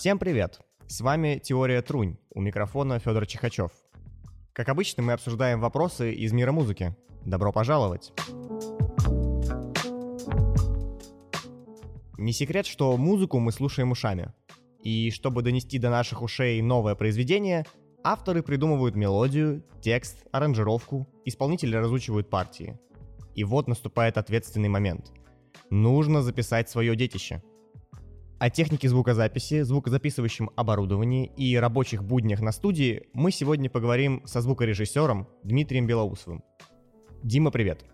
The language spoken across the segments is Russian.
Всем привет! С вами «Теория Трунь», у микрофона Федор Чихачев. Как обычно, мы обсуждаем вопросы из мира музыки. Добро пожаловать! Не секрет, что музыку мы слушаем ушами. И чтобы донести до наших ушей новое произведение, авторы придумывают мелодию, текст, аранжировку, исполнители разучивают партии. И вот наступает ответственный момент. Нужно записать свое детище – о технике звукозаписи, звукозаписывающем оборудовании и рабочих буднях на студии мы сегодня поговорим со звукорежиссером Дмитрием Белоусовым. Дима, привет.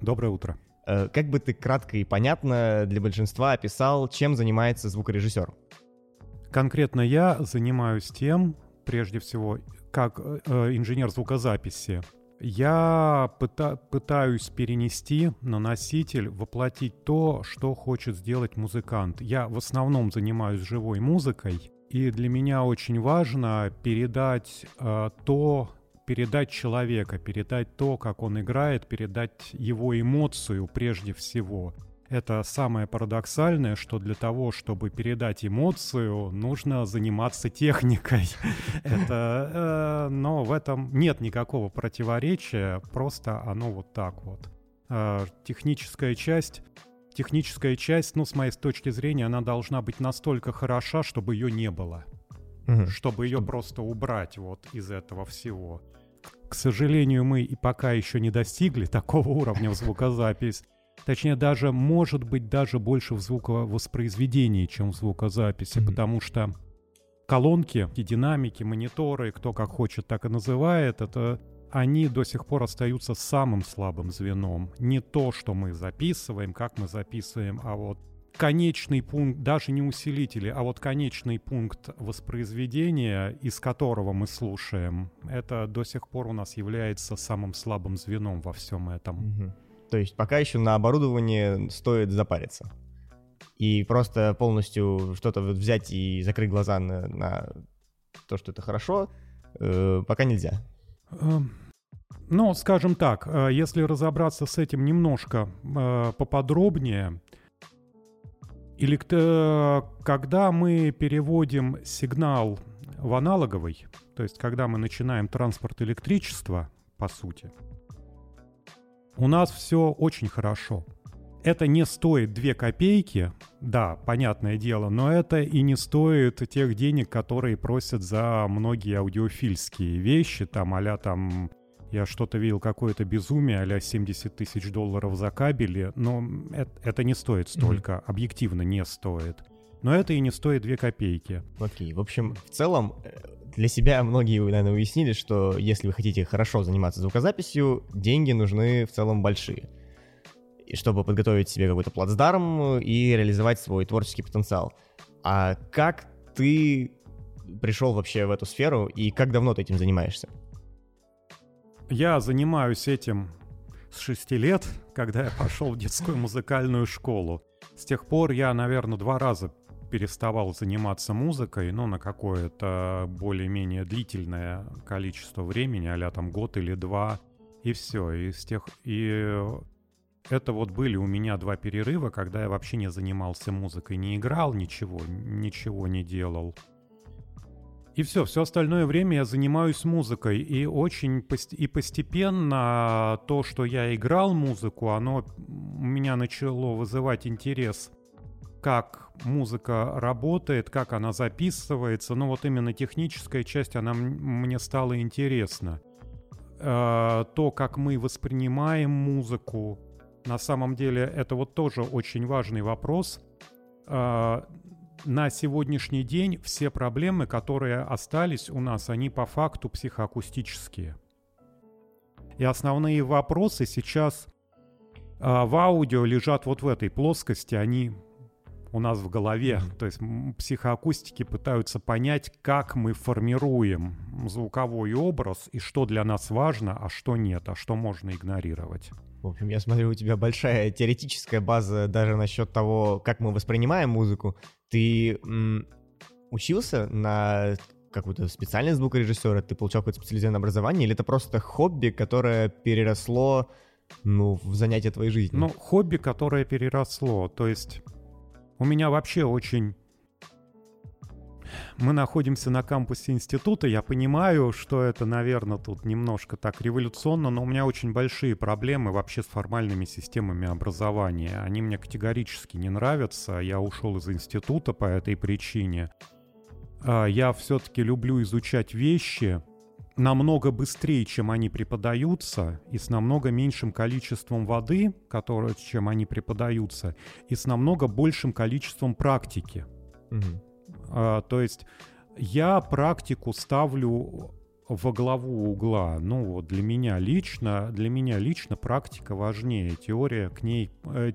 Доброе утро. Э, как бы ты кратко и понятно для большинства описал, чем занимается звукорежиссер? Конкретно я занимаюсь тем, прежде всего, как э, инженер звукозаписи, я пыта- пытаюсь перенести на носитель, воплотить то, что хочет сделать музыкант. Я в основном занимаюсь живой музыкой, и для меня очень важно передать э, то, передать человека, передать то, как он играет, передать его эмоцию прежде всего. Это самое парадоксальное, что для того, чтобы передать эмоцию, нужно заниматься техникой. Это, э, но в этом нет никакого противоречия, просто оно вот так вот. Э, техническая часть техническая часть, ну, с моей точки зрения, она должна быть настолько хороша, чтобы ее не было. Угу. Чтобы ее просто убрать вот из этого всего. К сожалению, мы и пока еще не достигли такого уровня в звукозапись. Точнее, даже, может быть, даже больше в звуковоспроизведении, чем в звукозаписи, mm-hmm. потому что колонки и динамики, мониторы, кто как хочет, так и называет, это они до сих пор остаются самым слабым звеном. Не то, что мы записываем, как мы записываем, а вот конечный пункт, даже не усилители, а вот конечный пункт воспроизведения, из которого мы слушаем, это до сих пор у нас является самым слабым звеном во всем этом. Угу. То есть пока еще на оборудовании стоит запариться. И просто полностью что-то взять и закрыть глаза на, на то, что это хорошо, э, пока нельзя. Эм, ну, скажем так, э, если разобраться с этим немножко э, поподробнее, или когда мы переводим сигнал в аналоговый, то есть когда мы начинаем транспорт электричества, по сути, у нас все очень хорошо. Это не стоит 2 копейки, да, понятное дело, но это и не стоит тех денег, которые просят за многие аудиофильские вещи, там а там я что-то видел, какое-то безумие, а 70 тысяч долларов за кабели, но это, это не стоит столько, mm-hmm. объективно не стоит. Но это и не стоит 2 копейки. Окей, okay. в общем, в целом, э, для себя многие, наверное, уяснили, что если вы хотите хорошо заниматься звукозаписью, деньги нужны в целом большие. И чтобы подготовить себе какой-то плацдарм и реализовать свой творческий потенциал. А как ты пришел вообще в эту сферу и как давно ты этим занимаешься? Я занимаюсь этим с 6 лет, когда я пошел в детскую музыкальную школу. С тех пор я, наверное, два раза переставал заниматься музыкой, ну, на какое-то более-менее длительное количество времени, а там год или два, и все. И с тех... И это вот были у меня два перерыва, когда я вообще не занимался музыкой, не играл ничего, ничего не делал. И все, все остальное время я занимаюсь музыкой. И очень пост- и постепенно то, что я играл музыку, оно у меня начало вызывать интерес как музыка работает, как она записывается. Ну вот именно техническая часть, она мне стала интересна. Э, то, как мы воспринимаем музыку, на самом деле это вот тоже очень важный вопрос. Э, на сегодняшний день все проблемы, которые остались у нас, они по факту психоакустические. И основные вопросы сейчас э, в аудио лежат вот в этой плоскости, они у нас в голове. То есть психоакустики пытаются понять, как мы формируем звуковой образ и что для нас важно, а что нет, а что можно игнорировать. В общем, я смотрю, у тебя большая теоретическая база даже насчет того, как мы воспринимаем музыку. Ты м, учился на какой-то специальный звукорежиссера, ты получал какое-то специализированное образование, или это просто хобби, которое переросло ну, в занятие твоей жизни? Ну, хобби, которое переросло. То есть у меня вообще очень мы находимся на кампусе института. Я понимаю, что это, наверное, тут немножко так революционно, но у меня очень большие проблемы вообще с формальными системами образования. Они мне категорически не нравятся. Я ушел из института по этой причине. А, я все-таки люблю изучать вещи, намного быстрее, чем они преподаются, и с намного меньшим количеством воды, которое, чем они преподаются, и с намного большим количеством практики. Угу. А, то есть я практику ставлю во главу угла. Ну, вот для меня лично, для меня лично практика важнее. Теория к ней э,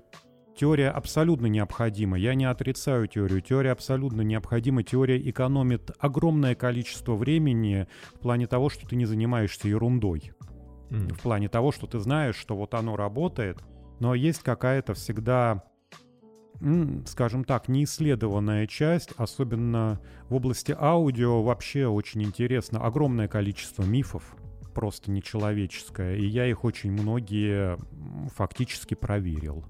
Теория абсолютно необходима. Я не отрицаю теорию. Теория абсолютно необходима. Теория экономит огромное количество времени в плане того, что ты не занимаешься ерундой. Mm. В плане того, что ты знаешь, что вот оно работает, но есть какая-то всегда скажем так, неисследованная часть, особенно в области аудио, вообще очень интересно. Огромное количество мифов, просто нечеловеческое, и я их очень многие фактически проверил.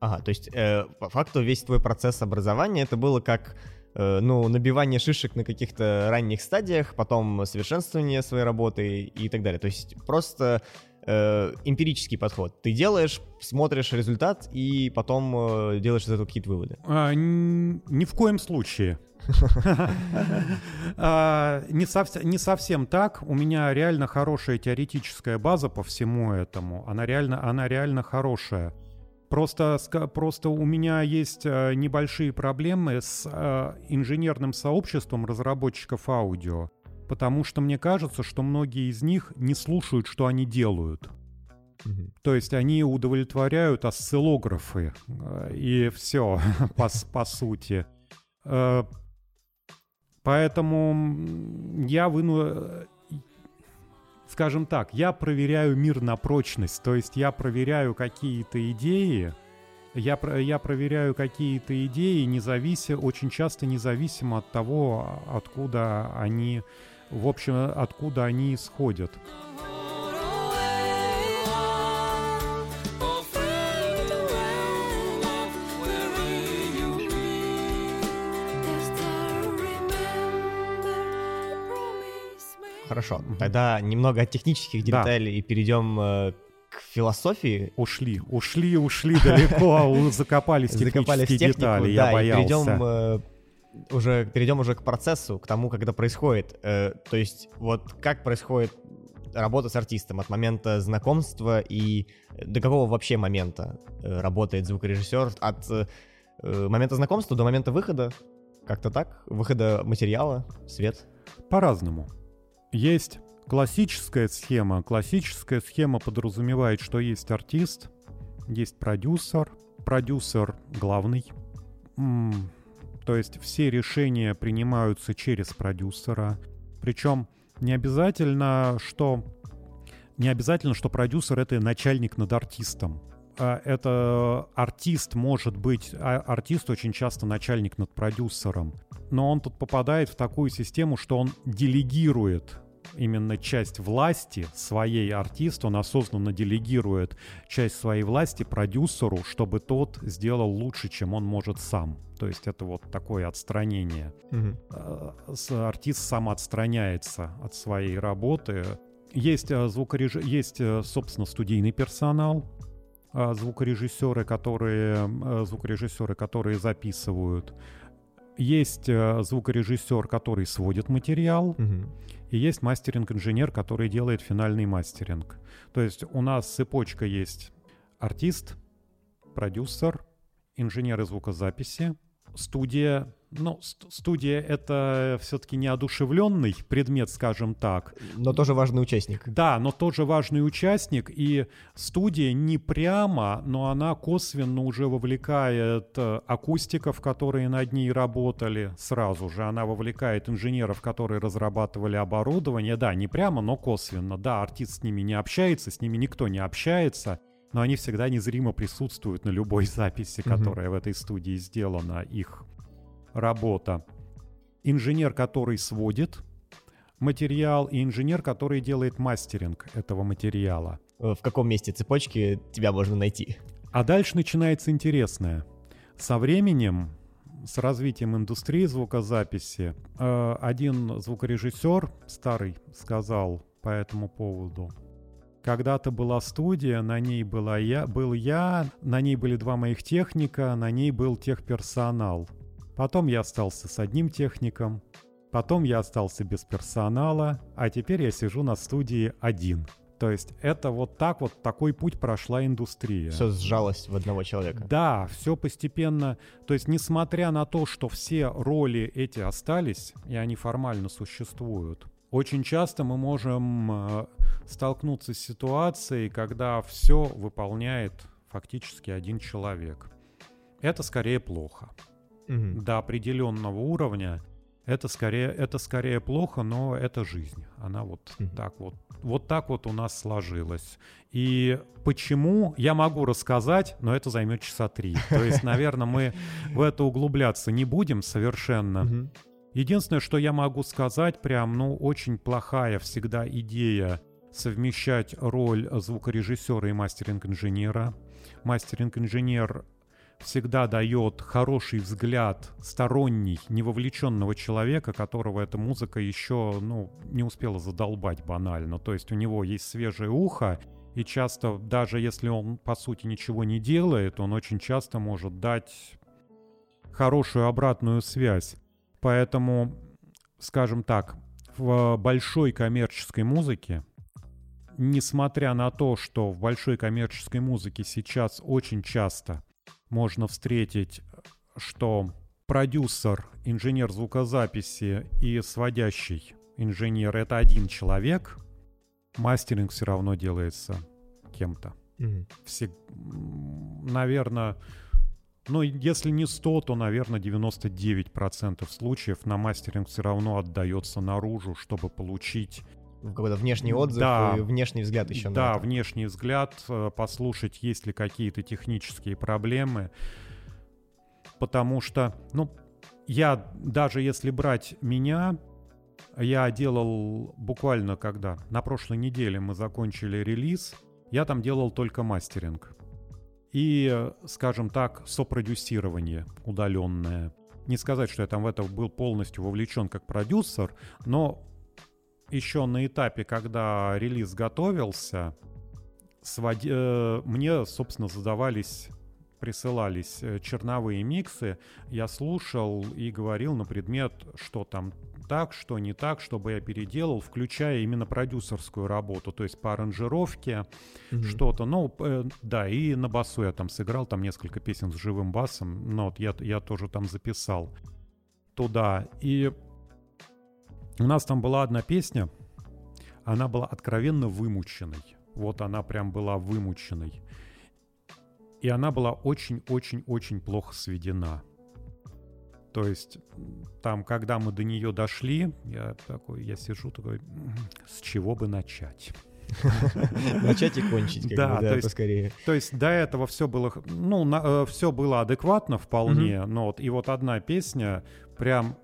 Ага, то есть э, по факту весь твой процесс образования это было как э, ну, набивание шишек на каких-то ранних стадиях, потом совершенствование своей работы и так далее. То есть просто э, эмпирический подход. Ты делаешь, смотришь результат и потом э, делаешь из этого какие-то выводы. А, ни в коем случае. А, не, не совсем так. У меня реально хорошая теоретическая база по всему этому. Она реально, она реально хорошая. Просто, просто у меня есть э, небольшие проблемы с э, инженерным сообществом разработчиков аудио, потому что мне кажется, что многие из них не слушают, что они делают. То есть они удовлетворяют осциллографы, э, и все, по, по сути. Поэтому я выну скажем так, я проверяю мир на прочность, то есть я проверяю какие-то идеи, я, я проверяю какие-то идеи, независя, очень часто независимо от того, откуда они, в общем, откуда они исходят. Хорошо, тогда немного от технических деталей да. и перейдем э, к философии. Ушли, ушли, ушли далеко, закопались технические детали, я боялся. Э, уже перейдем уже к процессу, к тому, когда происходит. Э, то есть вот как происходит работа с артистом от момента знакомства и до какого вообще момента э, работает звукорежиссер? От э, момента знакомства до момента выхода? Как-то так? Выхода материала, свет? По-разному. Есть классическая схема. Классическая схема подразумевает, что есть артист, есть продюсер, продюсер главный. То есть все решения принимаются через продюсера. Причем не обязательно, что не обязательно, что продюсер это начальник над артистом. А это артист может быть, а артист очень часто начальник над продюсером. Но он тут попадает в такую систему, что он делегирует именно часть власти своей артисту, он осознанно делегирует часть своей власти продюсеру, чтобы тот сделал лучше, чем он может сам. То есть это вот такое отстранение. Угу. Артист сам отстраняется от своей работы. Есть э, звукореж... есть, э, собственно, студийный персонал, звукорежиссеры, которые, звукорежиссеры, которые записывают. Есть звукорежиссер, который сводит материал. Угу и есть мастеринг-инженер, который делает финальный мастеринг. То есть у нас цепочка есть артист, продюсер, инженеры звукозаписи, студия ну, студия — это все-таки неодушевленный предмет, скажем так. Но тоже важный участник. Да, но тоже важный участник. И студия не прямо, но она косвенно уже вовлекает э, акустиков, которые над ней работали сразу же. Она вовлекает инженеров, которые разрабатывали оборудование. Да, не прямо, но косвенно. Да, артист с ними не общается, с ними никто не общается но они всегда незримо присутствуют на любой записи, которая mm-hmm. в этой студии сделана. Их работа. Инженер, который сводит материал, и инженер, который делает мастеринг этого материала. В каком месте цепочки тебя можно найти? А дальше начинается интересное. Со временем с развитием индустрии звукозаписи, э, один звукорежиссер старый сказал по этому поводу, когда-то была студия, на ней была я, был я, на ней были два моих техника, на ней был техперсонал. Потом я остался с одним техником, потом я остался без персонала, а теперь я сижу на студии один. То есть это вот так вот, такой путь прошла индустрия. Все сжалось в одного человека. Да, все постепенно. То есть несмотря на то, что все роли эти остались, и они формально существуют, очень часто мы можем э, столкнуться с ситуацией, когда все выполняет фактически один человек. Это скорее плохо. Угу. До определенного уровня это скорее, это скорее плохо, но это жизнь. Она вот угу. так вот, вот так вот у нас сложилась. И почему, я могу рассказать, но это займет часа три. То есть, наверное, мы в это углубляться не будем совершенно. Единственное, что я могу сказать, прям, ну, очень плохая всегда идея совмещать роль звукорежиссера и мастеринг-инженера. Мастеринг-инженер всегда дает хороший взгляд сторонний, невовлеченного человека, которого эта музыка еще, ну, не успела задолбать банально. То есть у него есть свежее ухо, и часто, даже если он, по сути, ничего не делает, он очень часто может дать хорошую обратную связь. Поэтому, скажем так, в большой коммерческой музыке, несмотря на то, что в большой коммерческой музыке сейчас очень часто можно встретить, что продюсер, инженер звукозаписи и сводящий инженер — это один человек, мастеринг все равно делается кем-то. Mm-hmm. Все, наверное, ну, если не 100, то, наверное, 99% случаев на мастеринг все равно отдается наружу, чтобы получить какой-то внешний отзыв да, и внешний взгляд еще да, на это. внешний взгляд, э, послушать, есть ли какие-то технические проблемы. Потому что, ну, я, даже если брать меня, я делал буквально когда, на прошлой неделе мы закончили релиз, я там делал только мастеринг и, скажем так, сопродюсирование удаленное. Не сказать, что я там в это был полностью вовлечен как продюсер, но еще на этапе, когда релиз готовился, своди... э, мне, собственно, задавались присылались э, черновые миксы, я слушал и говорил на предмет, что там так, что не так, чтобы я переделал, включая именно продюсерскую работу, то есть по аранжировке mm-hmm. что-то. Ну, э, да, и на басу я там сыграл, там несколько песен с живым басом, но вот я, я тоже там записал туда. И у нас там была одна песня, она была откровенно вымученной. Вот она прям была вымученной. И она была очень-очень-очень плохо сведена. То есть там, когда мы до нее дошли, я такой, я сижу такой, с чего бы начать? Начать и кончить, как да, бы, да, то есть, поскорее. То есть до этого все было, ну, на, э, все было адекватно вполне, но вот, и вот одна песня прям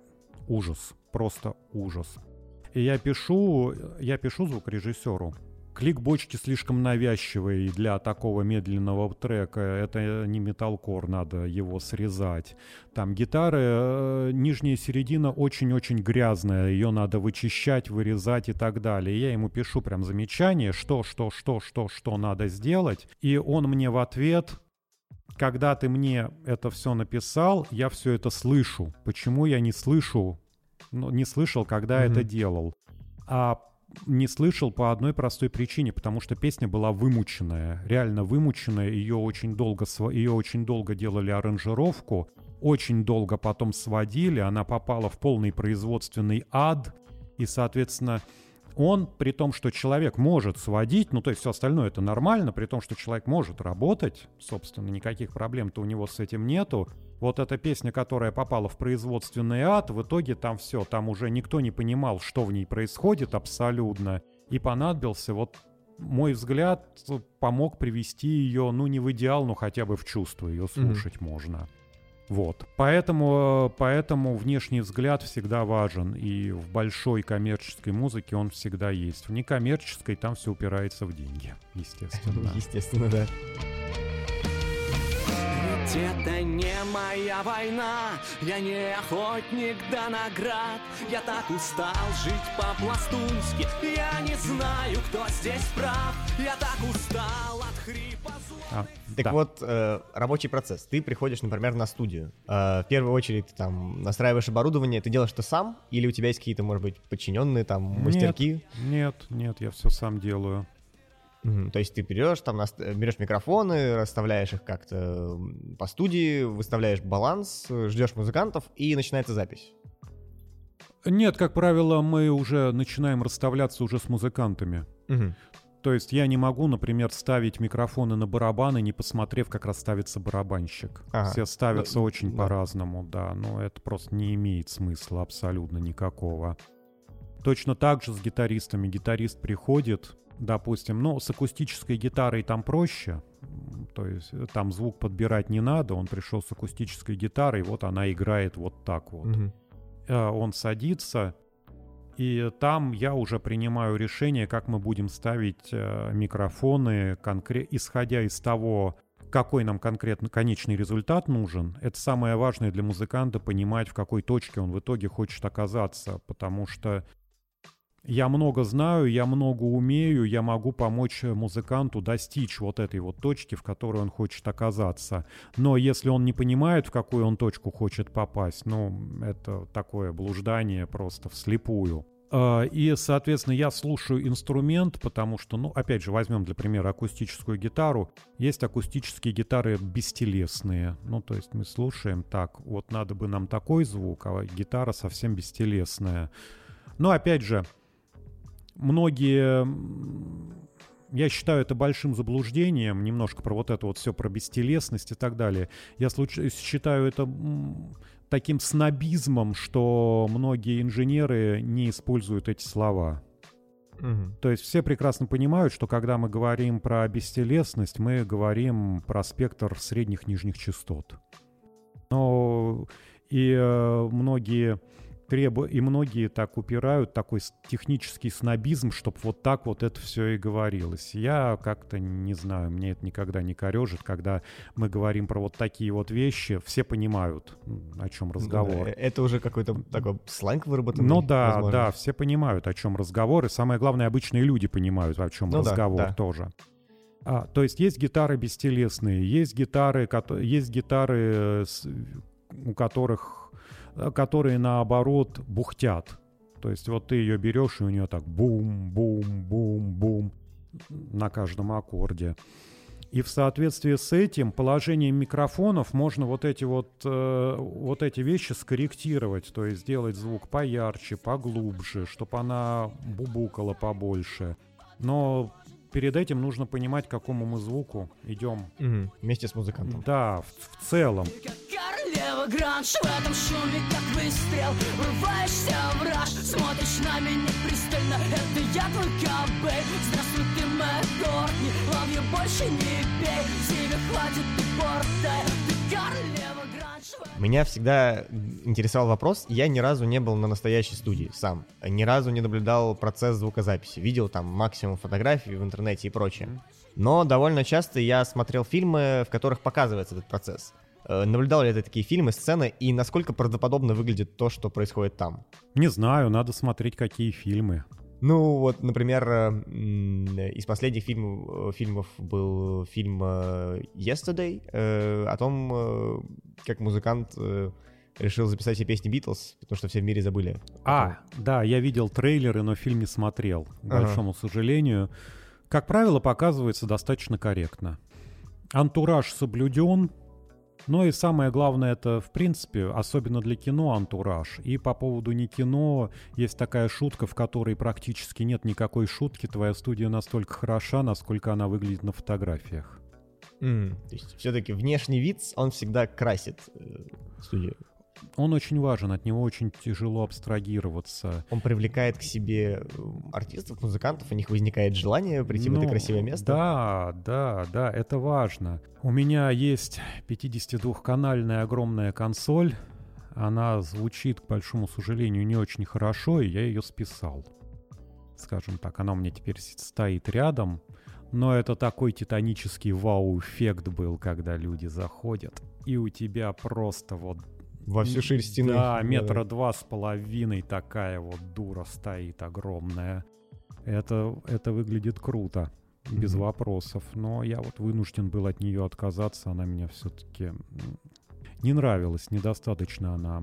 ужас, просто ужас. И я пишу, я пишу звукорежиссеру, Клик бочки слишком навязчивый для такого медленного трека. Это не металкор, надо его срезать. Там гитары, э, нижняя середина очень-очень грязная. Ее надо вычищать, вырезать и так далее. Я ему пишу прям замечание, что, что, что, что, что надо сделать. И он мне в ответ когда ты мне это все написал, я все это слышу. Почему я не слышу, ну, не слышал, когда mm-hmm. это делал? А не слышал по одной простой причине, потому что песня была вымученная, реально вымученная, ее очень долго, ее очень долго делали аранжировку, очень долго потом сводили, она попала в полный производственный ад, и, соответственно, он, при том, что человек может сводить, ну, то есть все остальное это нормально, при том, что человек может работать, собственно, никаких проблем-то у него с этим нету, вот эта песня, которая попала в производственный ад, в итоге там все, там уже никто не понимал, что в ней происходит абсолютно. И понадобился вот мой взгляд помог привести ее, ну, не в идеал, но хотя бы в чувство ее слушать mm-hmm. можно. Вот. Поэтому, поэтому внешний взгляд всегда важен. И в большой коммерческой музыке он всегда есть. В некоммерческой там все упирается в деньги, естественно. Естественно, да. Ведь это не моя война, я не охотник до наград. Я так устал жить по-пластунски, я не знаю, кто здесь прав. Я так устал от хрипа а, так да. вот, э, рабочий процесс. Ты приходишь, например, на студию. Э, в первую очередь ты там настраиваешь оборудование. Ты делаешь это сам? Или у тебя есть какие-то, может быть, подчиненные там мастерки? Нет, нет, нет я все сам делаю. Mm-hmm. То есть ты берешь там берешь микрофоны, расставляешь их как-то по студии, выставляешь баланс, ждешь музыкантов и начинается запись. Нет, как правило, мы уже начинаем расставляться уже с музыкантами. Угу. То есть я не могу, например, ставить микрофоны на барабаны, не посмотрев, как расставится барабанщик. Ага. Все ставятся да, очень да. по-разному, да, но это просто не имеет смысла абсолютно никакого. Точно так же с гитаристами. Гитарист приходит, допустим, ну, с акустической гитарой там проще, то есть э, там звук подбирать не надо, он пришел с акустической гитарой, вот она играет вот так вот. Угу. Он садится, и там я уже принимаю решение, как мы будем ставить э, микрофоны, конкре- исходя из того, какой нам конкретно конечный результат нужен. Это самое важное для музыканта понимать, в какой точке он в итоге хочет оказаться, потому что я много знаю, я много умею, я могу помочь музыканту достичь вот этой вот точки, в которой он хочет оказаться. Но если он не понимает, в какую он точку хочет попасть, ну, это такое блуждание просто вслепую. А, и, соответственно, я слушаю инструмент, потому что, ну, опять же, возьмем для примера акустическую гитару. Есть акустические гитары бестелесные. Ну, то есть мы слушаем так, вот надо бы нам такой звук, а гитара совсем бестелесная. Но, опять же, многие я считаю это большим заблуждением, немножко про вот это вот все про бестелесность и так далее. Я случ... считаю это таким снобизмом, что многие инженеры не используют эти слова. Угу. То есть все прекрасно понимают, что когда мы говорим про бестелесность, мы говорим про спектр средних нижних частот. Но и э, многие требу... И многие так упирают, такой технический снобизм, чтобы вот так вот это все и говорилось. Я как-то не знаю, мне это никогда не корежит, когда мы говорим про вот такие вот вещи, все понимают, о чем разговор. Ну, это уже какой-то такой сленг выработанный. Ну да, возможно. да, все понимают, о чем разговор, и самое главное, обычные люди понимают, о чем ну, разговор да, да. тоже. А, то есть есть гитары бестелесные, есть гитары, есть гитары, у которых Э, которые наоборот бухтят. То есть вот ты ее берешь, и у нее так бум-бум-бум-бум на каждом аккорде. И в соответствии с этим положением микрофонов можно вот эти вот, э, вот эти вещи скорректировать, то есть сделать звук поярче, поглубже, чтобы она бубукала побольше. Но перед этим нужно понимать, к какому мы звуку идем. Угу, вместе с музыкантом. Да, в, в целом. Королева гранж в этом шуме, как выстрел? Врываешься в раж, смотришь на меня пристально. Это я твой кабель. Здравствуй, ты моя Кортни Ловью больше не пей. Тебе хватит и порта Ты королева меня всегда интересовал вопрос, я ни разу не был на настоящей студии сам, ни разу не наблюдал процесс звукозаписи, видел там максимум фотографий в интернете и прочее. Но довольно часто я смотрел фильмы, в которых показывается этот процесс. Э, наблюдал ли ты такие фильмы, сцены, и насколько правдоподобно выглядит то, что происходит там? Не знаю, надо смотреть, какие фильмы. Ну, вот, например, э, из последних фильмов, э, фильмов был фильм Yesterday о том, как музыкант решил записать все песни Битлз, потому что все в мире забыли. А, да, я видел трейлеры, но фильм не смотрел, к большому ага. сожалению. Как правило, показывается достаточно корректно. Антураж соблюден, но и самое главное, это, в принципе, особенно для кино антураж. И по поводу не кино, есть такая шутка, в которой практически нет никакой шутки. Твоя студия настолько хороша, насколько она выглядит на фотографиях. Mm, то есть все-таки внешний вид, он всегда красит э, студию он очень важен, от него очень тяжело абстрагироваться. Он привлекает к себе э, артистов, музыкантов, у них возникает желание прийти ну, в это ну, красивое место. Да, да, да, это важно. У меня есть 52-канальная огромная консоль. Она звучит, к большому сожалению, не очень хорошо, и я ее списал. Скажем так, она у меня теперь стоит рядом. Но это такой титанический вау-эффект был, когда люди заходят, и у тебя просто вот... Во всю ширь стены. Да, метра два с половиной такая вот дура стоит огромная. Это, это выглядит круто, без Мгм. вопросов. Но я вот вынужден был от нее отказаться. Она меня все-таки не нравилась, недостаточно она.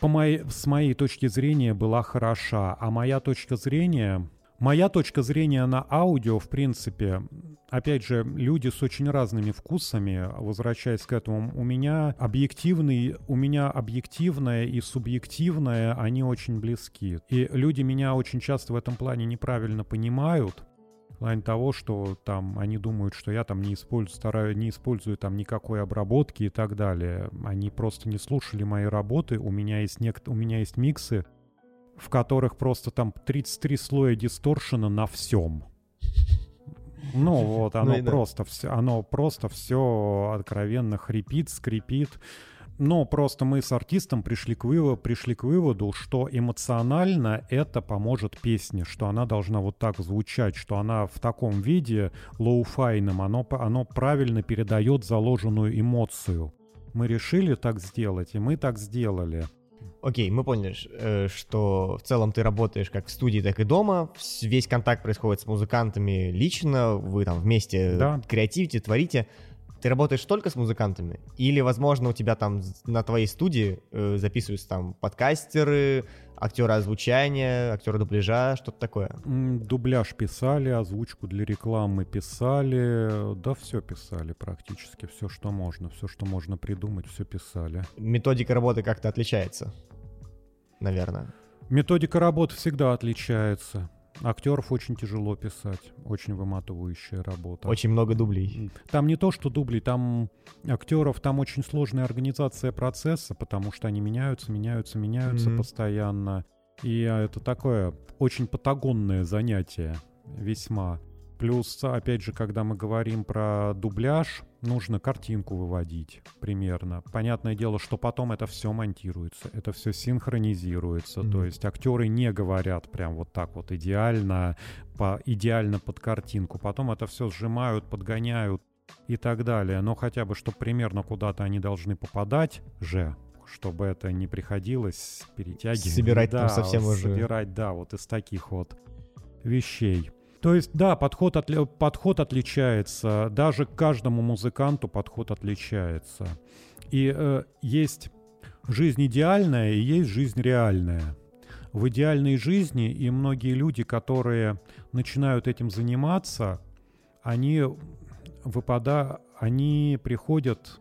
По моей, с моей точки зрения была хороша, а моя точка зрения... Моя точка зрения на аудио, в принципе, опять же, люди с очень разными вкусами, возвращаясь к этому, у меня объективный, у меня объективное и субъективное, они очень близки. И люди меня очень часто в этом плане неправильно понимают, в плане того, что там они думают, что я там не использую, стараю, не использую там никакой обработки и так далее. Они просто не слушали мои работы. У меня есть нек- у меня есть миксы, в которых просто там 33 слоя дисторшена на всем. Ну вот, оно Ну и да. просто все, оно просто все откровенно хрипит, скрипит. Но просто мы с артистом пришли к, выводу, пришли к выводу, что эмоционально это поможет песне, что она должна вот так звучать, что она в таком виде лоуфайном, оно, оно правильно передает заложенную эмоцию. Мы решили так сделать, и мы так сделали. Окей, мы поняли, э, что в целом ты работаешь как в студии, так и дома. Весь контакт происходит с музыкантами лично, вы там вместе Да. креативите, творите. Ты работаешь только с музыкантами? Или, возможно, у тебя там на твоей студии э, записываются там подкастеры, актеры озвучания, актеры дубляжа, что-то такое? Дубляж писали, озвучку для рекламы писали, да все писали практически, все, что можно, все, что можно придумать, все писали. Методика работы как-то отличается, наверное. Методика работы всегда отличается. Актеров очень тяжело писать, очень выматывающая работа. Очень много дублей. Там не то, что дублей, там актеров, там очень сложная организация процесса, потому что они меняются, меняются, меняются Мгм. постоянно. И а, это такое очень патагонное занятие, весьма. Плюс, опять же, когда мы говорим про дубляж, нужно картинку выводить примерно. Понятное дело, что потом это все монтируется, это все синхронизируется. Мгм. То есть актеры не говорят прям вот так вот идеально, по, идеально под картинку. Потом это все сжимают, подгоняют и так далее. Но хотя бы, чтобы примерно куда-то они должны попадать же, чтобы это не приходилось перетягивать. Собирать там Да, совсем уже. Собирать, да, вот из таких вот вещей. То есть, да, подход, отли- подход отличается. Даже к каждому музыканту подход отличается. И э, есть жизнь идеальная и есть жизнь реальная. В идеальной жизни и многие люди, которые начинают этим заниматься, они выпада, они приходят,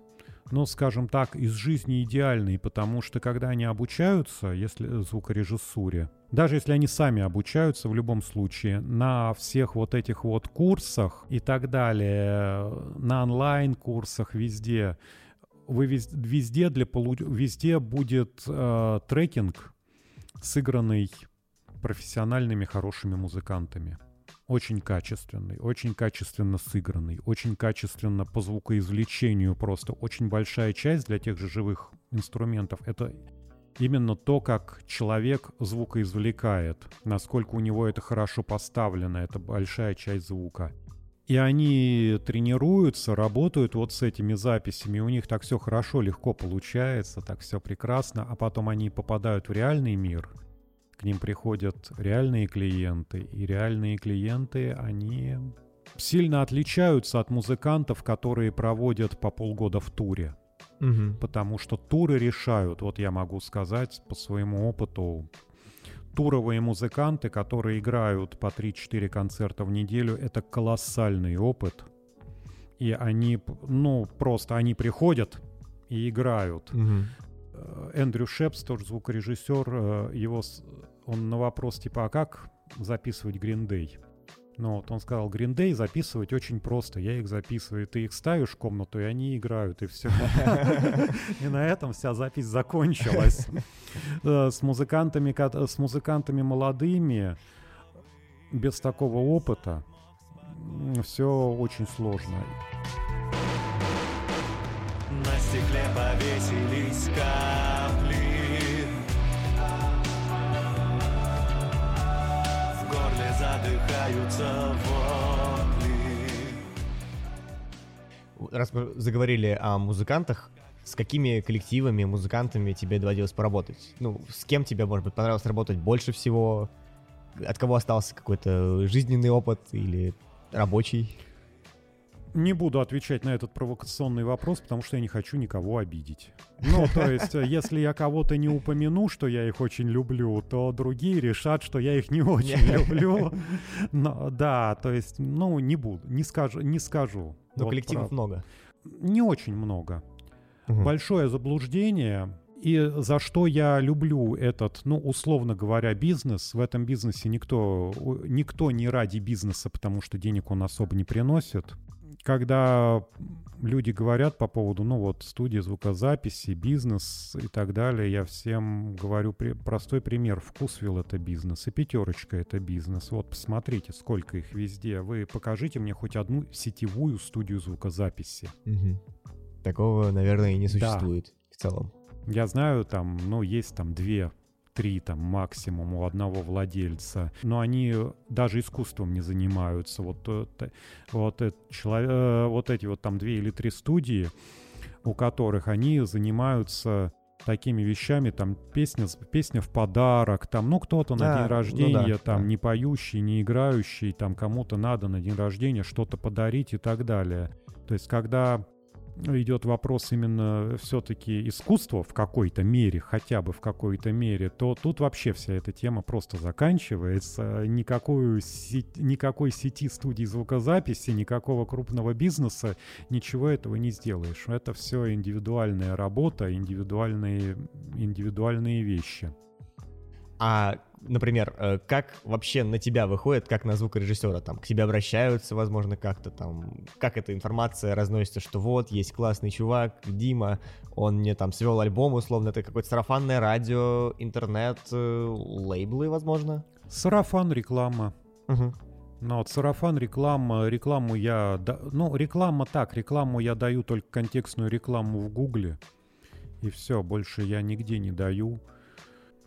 ну, скажем так, из жизни идеальной, потому что когда они обучаются, если звукорежиссуре, даже если они сами обучаются в любом случае на всех вот этих вот курсах и так далее, на онлайн-курсах везде, вы вез- везде для везде будет э, трекинг, сыгранный профессиональными хорошими музыкантами. Очень качественный, очень качественно сыгранный, очень качественно по звукоизвлечению просто. Очень большая часть для тех же живых инструментов — это именно то, как человек звукоизвлекает, насколько у него это хорошо поставлено, это большая часть звука. И они тренируются, работают вот с этими записями, у них так все хорошо, легко получается, так все прекрасно, а потом они попадают в реальный мир, к ним приходят реальные клиенты, и реальные клиенты, они сильно отличаются от музыкантов, которые проводят по полгода в туре. Мгм. Потому что туры решают, вот я могу сказать по своему опыту, туровые музыканты, которые играют по 3-4 концерта в неделю, это колоссальный опыт. И они, ну, просто они приходят и играют. Э, Эндрю Шепс, тоже звукорежиссер, э, его, он на вопрос типа, а как записывать Green Day? Ну вот он сказал, Day записывать очень просто, я их записываю, ты их ставишь в комнату, и они играют, и все. И на этом вся запись закончилась. Э, С музыкантами, с музыкантами молодыми, без такого опыта, все очень сложно. На стекле повесились капли задыхаются вопли. Раз мы заговорили о музыкантах, с какими коллективами, музыкантами тебе доводилось поработать? Ну, с кем тебе, может быть, понравилось работать больше всего? От кого остался какой-то жизненный опыт или рабочий? Не буду отвечать на этот провокационный вопрос, потому что я не хочу никого обидеть. Ну, то есть, э, если я кого-то не упомяну, что я их очень люблю, то другие решат, что я их не очень люблю. Но, да, то есть, ну, не буду, не скажу. Не скажу. Но Вот коллективов правда. много. Не очень много. Мгм. Большое заблуждение. И за что я люблю этот, ну, условно говоря, бизнес. В этом бизнесе никто, никто не ради бизнеса, потому что денег он особо не приносит. Когда люди говорят по поводу, ну вот, студии звукозаписи, бизнес и так далее, я всем говорю при- простой пример. Вкусвилл — это бизнес, и пятерочка — это бизнес. Вот посмотрите, сколько их везде. Вы покажите мне хоть одну сетевую студию звукозаписи. Мгм. Такого, наверное, и не Да. существует в целом. Я знаю, там, ну, есть там две, три там максимум у одного владельца, но они даже искусством не занимаются. Вот, это- вот, чело- э, вот эти вот там две или три студии, у которых они занимаются такими вещами, там песня, песня в подарок, там, ну, кто-то на А, день ну да, рождения, там, да. не поющий, не играющий, там, кому-то надо на день рождения что-то подарить и так далее. То есть, когда идет вопрос именно все-таки искусства в какой-то мере, хотя бы в какой-то мере, то тут вообще вся эта тема просто заканчивается. Никакой, сеть- никакой сети студий звукозаписи, никакого крупного бизнеса, ничего этого не сделаешь. Это все индивидуальная работа, индивидуальные, индивидуальные вещи. А, например, э, как вообще на тебя выходит, как на звукорежиссера? Там к тебе обращаются, возможно, как-то там, как эта информация разносится, что вот, есть классный чувак, Дима, он мне там свел альбом, условно, это какое-то сарафанное радио, интернет, э, лейблы, возможно? Сарафан, реклама. Мгм. Ну вот сарафан, реклама, рекламу я... да- ну, реклама так, рекламу я даю только контекстную рекламу в Гугле. И все, больше я нигде не даю.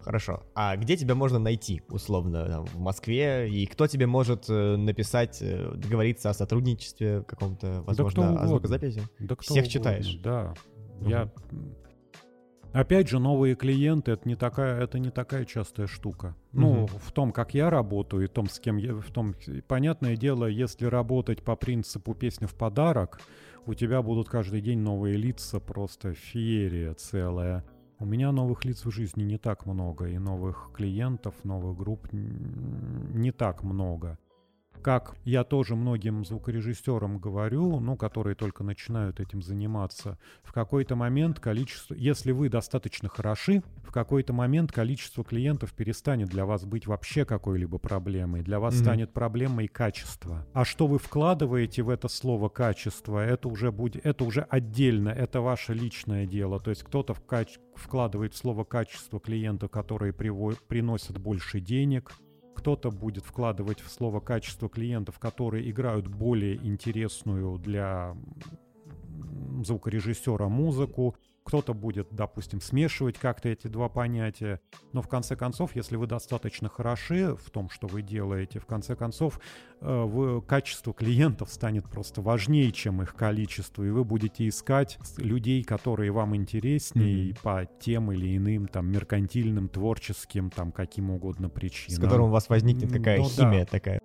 Хорошо. А где тебя можно найти, условно, там, в Москве? И кто тебе может э, написать, э, договориться о сотрудничестве каком-то, возможно, кто о звукозаписи? Да кто Всех угодно, читаешь? Да. Мгм. Я... Опять же, новые клиенты это не такая, это не такая частая штука. Ну, в том, как я работаю, и в том, с кем я, в том, понятное дело, если работать по принципу песня в подарок, у тебя будут каждый день новые лица, просто феерия целая. У меня новых лиц в жизни не так много, и новых клиентов, новых групп не так много. Как я тоже многим звукорежиссерам говорю, ну, которые только начинают этим заниматься, в какой-то момент количество, если вы достаточно хороши, в какой-то момент количество клиентов перестанет для вас быть вообще какой-либо проблемой. Для вас Мгм. станет проблемой качество. А что вы вкладываете в это слово качество, это уже будет, это уже отдельно, это ваше личное дело. То есть кто-то в кач- вкладывает в слово качество клиента, которые приво- приносят больше денег, кто-то будет вкладывать в слово качество клиентов, которые играют более интересную для звукорежиссера музыку. Кто-то будет, допустим, смешивать как-то эти два понятия. Но в конце концов, если вы достаточно хороши в том, что вы делаете, в конце концов, э, вы- качество клиентов станет просто важнее, чем их количество. И вы будете искать с- людей, которые вам интереснее Мгм. по тем или иным там меркантильным, творческим, там каким угодно С причинам. которым у вас возникнет какая ну да. химия такая.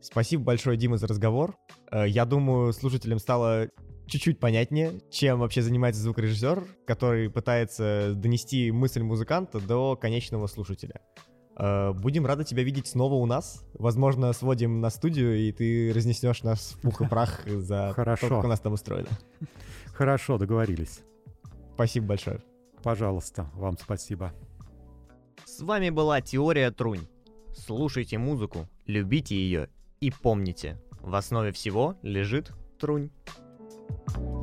Спасибо большое, Дима, за разговор. Э, Я думаю, слушателям стало чуть-чуть понятнее, чем вообще занимается звукорежиссер, который пытается донести мысль музыканта до конечного слушателя. Э, Будем рады тебя видеть снова у нас. Возможно, сводим на студию, и ты разнеснешь нас в пух и прах за Хорошо. то, как у нас там устроено. Хорошо, договорились. Спасибо большое. Пожалуйста, вам спасибо. С вами была Теория Трунь. Слушайте музыку, любите ее и помните, в основе всего лежит Трунь. Thank you